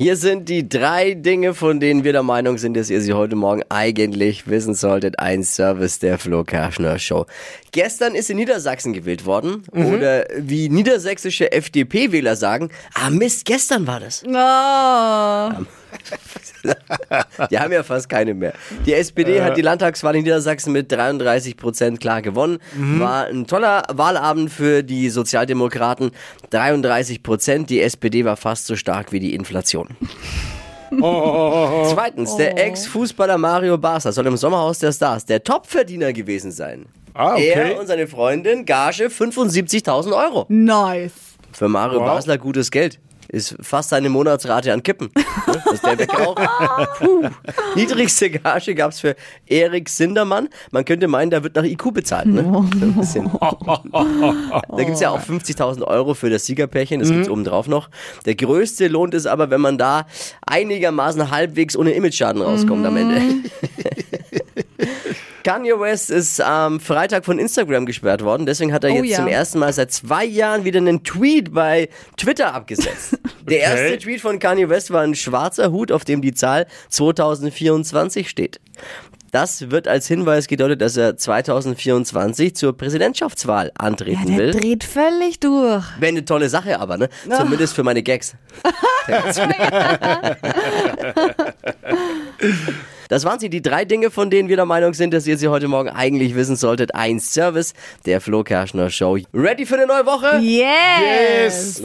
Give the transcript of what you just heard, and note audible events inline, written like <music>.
Hier sind die drei Dinge, von denen wir der Meinung sind, dass ihr sie heute Morgen eigentlich wissen solltet. Ein Service der Flo Kerschner Show. Gestern ist in Niedersachsen gewählt worden. Oder wie niedersächsische FDP-Wähler sagen, ah Mist, gestern war das. Oh. <laughs> Die haben ja fast keine mehr. Die SPD hat die Landtagswahl in Niedersachsen mit 33 Prozent klar gewonnen. War ein toller Wahlabend für die Sozialdemokraten. 33 Prozent. Die SPD war fast so stark wie die Inflation. <laughs> Zweitens, der Ex-Fußballer Mario Barca soll im Sommerhaus der Stars der Topverdiener gewesen sein. Ah, okay. Er und seine Freundin Gage 75.000 Euro. Nice. Für Mario Wow. Basler gutes Geld. Ist fast seine Monatsrate an Kippen. Ne? Dass der wegraucht. <laughs> Puh. Niedrigste Gage gab es für Erik Sindermann. Man könnte meinen, da wird nach IQ bezahlt. Ne? So bisschen. <laughs> Da gibt es ja auch 50.000 Euro für das Siegerpärchen. Das gibt es obendrauf noch. Der größte lohnt es aber, wenn man da einigermaßen halbwegs ohne Imageschaden rauskommt am Ende. <laughs> Kanye West ist am Freitag von Instagram gesperrt worden. Deswegen hat er Oh jetzt ja. zum ersten Mal seit zwei Jahren wieder einen Tweet bei Twitter abgesetzt. <laughs> Der erste Okay. Tweet von Kanye West war ein schwarzer Hut, auf dem die Zahl 2024 steht. Das wird als Hinweis gedeutet, dass er 2024 zur Präsidentschaftswahl Ja, antreten der will. dreht völlig durch. Wäre eine tolle Sache aber, ne? Zumindest für meine Gags. <laughs> <laughs> Das waren sie, die drei Dinge, von denen wir der Meinung sind, dass ihr sie heute Morgen eigentlich wissen solltet. Ein Service der Flo Kerschner Show. Ready für eine neue Woche? Yes. Yes.